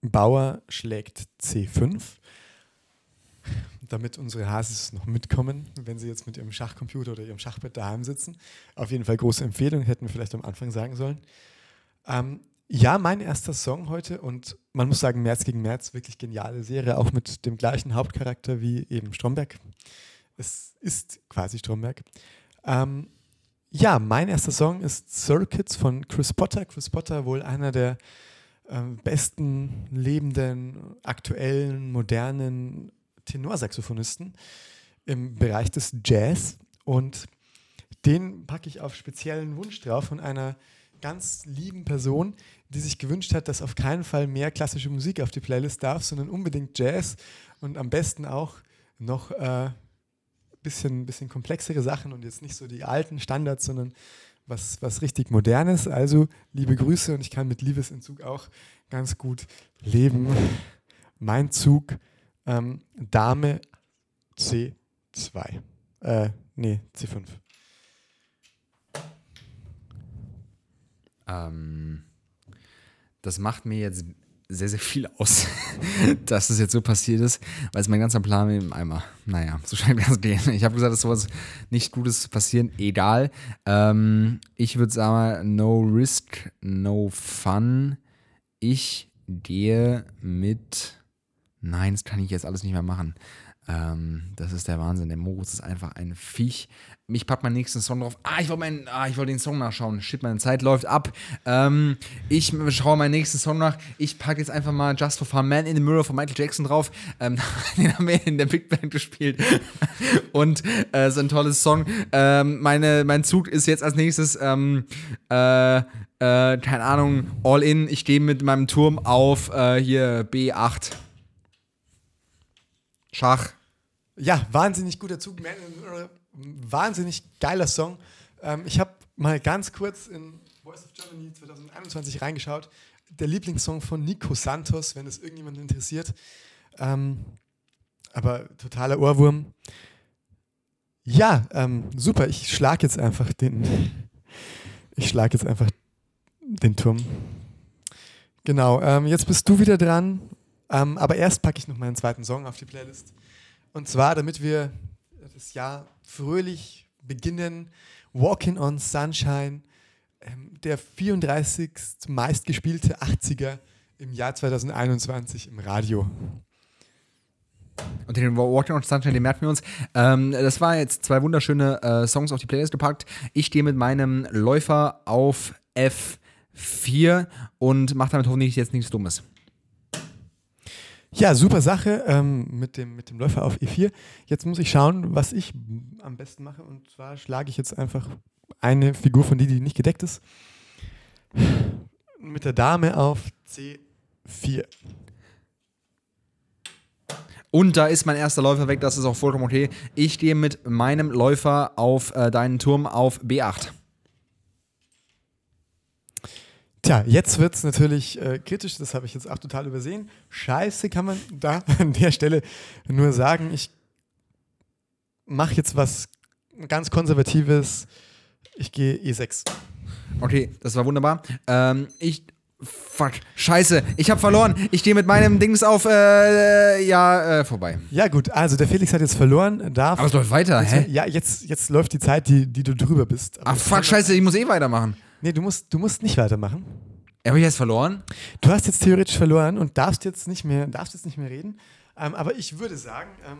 Bauer schlägt C5 damit unsere Hasis noch mitkommen, wenn sie jetzt mit ihrem Schachcomputer oder ihrem Schachbett daheim sitzen. Auf jeden Fall große Empfehlung, hätten wir vielleicht am Anfang sagen sollen. Ähm, ja, mein erster Song heute und man muss sagen, März gegen März, wirklich geniale Serie, auch mit dem gleichen Hauptcharakter wie eben Stromberg. Es ist quasi Stromberg. Ähm, ja, mein erster Song ist Circuits von Chris Potter. Chris Potter, wohl einer der ähm, besten lebenden, aktuellen, modernen Tenorsaxophonisten im Bereich des Jazz und den packe ich auf speziellen Wunsch drauf von einer ganz lieben Person, die sich gewünscht hat, dass auf keinen Fall mehr klassische Musik auf die Playlist darf, sondern unbedingt Jazz und am besten auch noch äh, bisschen, bisschen komplexere Sachen und jetzt nicht so die alten Standards, sondern was, was richtig modernes. Also liebe Grüße und ich kann mit Liebesentzug auch ganz gut leben. Mein Zug ähm, Dame C2. Äh, nee, C5. Ähm, das macht mir jetzt sehr, sehr viel aus, dass es jetzt so passiert ist, weil es mein ganzer Plan im Eimer. Naja, so scheint das gehen. Ich habe gesagt, dass sowas nicht Gutes passieren. Egal. Ähm, ich würde sagen, no risk, no fun. Ich gehe mit. Nein, das kann ich jetzt alles nicht mehr machen. Ähm, das ist der Wahnsinn. Der Moritz ist einfach ein Viech. Ich packe meinen nächsten Song drauf. Ah, ich wollte ah, ich den Song nachschauen. Shit, meine Zeit läuft ab. Ähm, ich schaue meinen nächsten Song nach. Ich packe jetzt einfach mal Just for Fun Man in the Mirror von Michael Jackson drauf. Ähm, den haben wir in der Big Band gespielt. Und äh, so ein tolles Song. Ähm, meine, mein Zug ist jetzt als nächstes, ähm, äh, äh, keine Ahnung, All In. Ich gehe mit meinem Turm auf äh, hier B8. Schach. Ja, wahnsinnig guter Zug. Mirror, Wahnsinnig geiler Song. Ähm, ich habe mal ganz kurz in Voice of Germany 2021 reingeschaut. Der Lieblingssong von Nico Santos, wenn es irgendjemand interessiert. Ähm, aber totaler Ohrwurm. Ja, ähm, super. Ich schlage jetzt einfach den. Ich schlage jetzt einfach den Turm. Genau. Ähm, jetzt bist du wieder dran. Ähm, aber erst packe ich noch meinen zweiten Song auf die Playlist. Und zwar, damit wir das Jahr fröhlich beginnen. Walking on Sunshine, ähm, der 34. meistgespielte 80er im Jahr 2021 im Radio. Und den Walking on Sunshine, den merken wir uns. Ähm, das war jetzt zwei wunderschöne äh, Songs auf die Playlist gepackt. Ich gehe mit meinem Läufer auf F4 und mache damit hoffentlich jetzt nichts Dummes. Ja, super Sache ähm, mit, dem, mit dem Läufer auf E4. Jetzt muss ich schauen, was ich am besten mache. Und zwar schlage ich jetzt einfach eine Figur von die, die nicht gedeckt ist, mit der Dame auf C4. Und da ist mein erster Läufer weg, das ist auch vollkommen okay. Ich gehe mit meinem Läufer auf äh, deinen Turm auf B8. Tja, jetzt wird es natürlich äh, kritisch, das habe ich jetzt auch total übersehen. Scheiße kann man da an der Stelle nur sagen, ich mache jetzt was ganz Konservatives. Ich gehe E6. Okay, das war wunderbar. Ähm, ich. Fuck, scheiße, ich habe verloren. Ich gehe mit meinem Dings auf, äh, ja, äh, vorbei. Ja, gut, also der Felix hat jetzt verloren. Darf Aber es läuft weiter, hä? Ja, jetzt, jetzt läuft die Zeit, die, die du drüber bist. Aber Ach, fuck, scheiße, ich muss eh weitermachen. Nee, du musst, du musst nicht weitermachen. Habe ich jetzt verloren? Du hast jetzt theoretisch verloren und darfst jetzt nicht mehr, darfst jetzt nicht mehr reden. Ähm, aber ich würde sagen, ähm,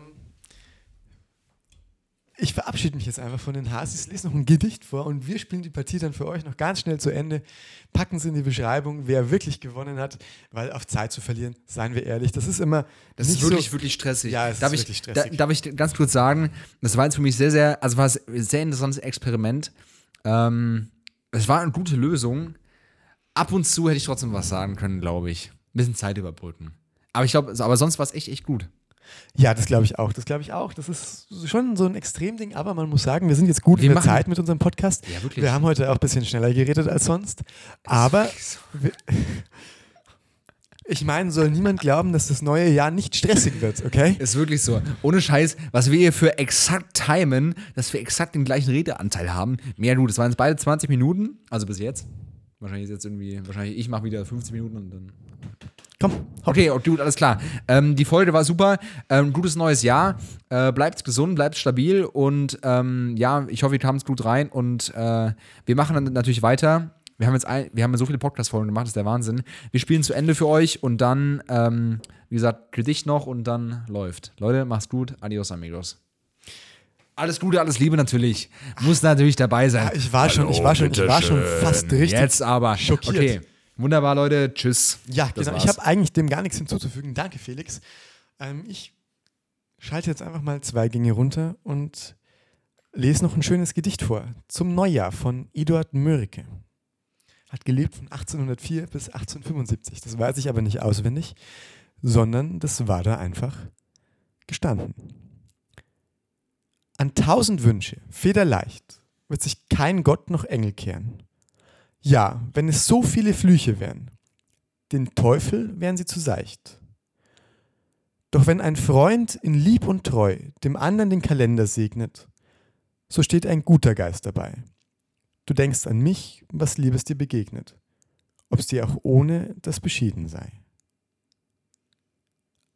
ich verabschiede mich jetzt einfach von den Hasis, lese noch ein Gedicht vor und wir spielen die Partie dann für euch noch ganz schnell zu Ende. Packen Sie in die Beschreibung, wer wirklich gewonnen hat, weil auf Zeit zu verlieren, seien wir ehrlich, das ist immer. Das ist wirklich, so, wirklich stressig. Ja, es darf ist ich, wirklich stressig. Da, darf ich ganz kurz sagen, das war jetzt für mich sehr, sehr, also war es ein sehr interessantes Experiment. Ähm, es war eine gute Lösung. Ab und zu hätte ich trotzdem was sagen können, glaube ich. Ein bisschen Zeit überbrücken. Aber ich glaube, aber sonst war es echt, echt gut. Ja, das glaube ich auch. Das glaube ich auch. Das ist schon so ein Extremding, aber man muss sagen, wir sind jetzt gut Wir in der Zeit mit unserem Podcast. Ja, wirklich. Wir haben heute auch ein bisschen schneller geredet als sonst. Aber wir, ich meine, soll niemand glauben, dass das neue Jahr nicht stressig wird, okay? Ist wirklich so. Ohne Scheiß, was wir hier für exakt timen, dass wir exakt den gleichen Redeanteil haben. Mehr gut, das waren jetzt beide 20 Minuten, also bis jetzt. Wahrscheinlich ist jetzt irgendwie, wahrscheinlich ich mache wieder 15 Minuten und dann. Komm, Okay, okay, gut, alles klar. Ähm, die Folge war super. Ähm, gutes neues Jahr. Äh, bleibt gesund, bleibt stabil und ähm, ja, ich hoffe, ihr kamt gut rein und äh, wir machen dann natürlich weiter. Wir haben jetzt ein, wir haben so viele Podcast-Folgen gemacht, das ist der Wahnsinn. Wir spielen zu Ende für euch und dann, ähm, wie gesagt, Gedicht noch und dann läuft. Leute, macht's gut. Adios, amigos. Alles Gute, alles Liebe natürlich. Muss natürlich dabei sein. Ja, ich war schon, ich war schon, ich war schon fast richtig. Jetzt aber. schockiert. Okay. Wunderbar, Leute. Tschüss. Ja, genau. Ich habe eigentlich dem gar nichts hinzuzufügen. Danke, Felix. Ähm, ich schalte jetzt einfach mal zwei Gänge runter und lese noch ein schönes Gedicht vor. Zum Neujahr von Eduard Mörike. Hat gelebt von 1804 bis 1875. Das weiß ich aber nicht auswendig, sondern das war da einfach gestanden. An tausend Wünsche, federleicht, wird sich kein Gott noch Engel kehren. Ja, wenn es so viele Flüche wären, den Teufel wären sie zu seicht. Doch wenn ein Freund in Lieb und Treu dem anderen den Kalender segnet, so steht ein guter Geist dabei. Du denkst an mich, was Liebes dir begegnet, ob es dir auch ohne das beschieden sei.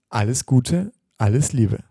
Alles Gute, alles Liebe.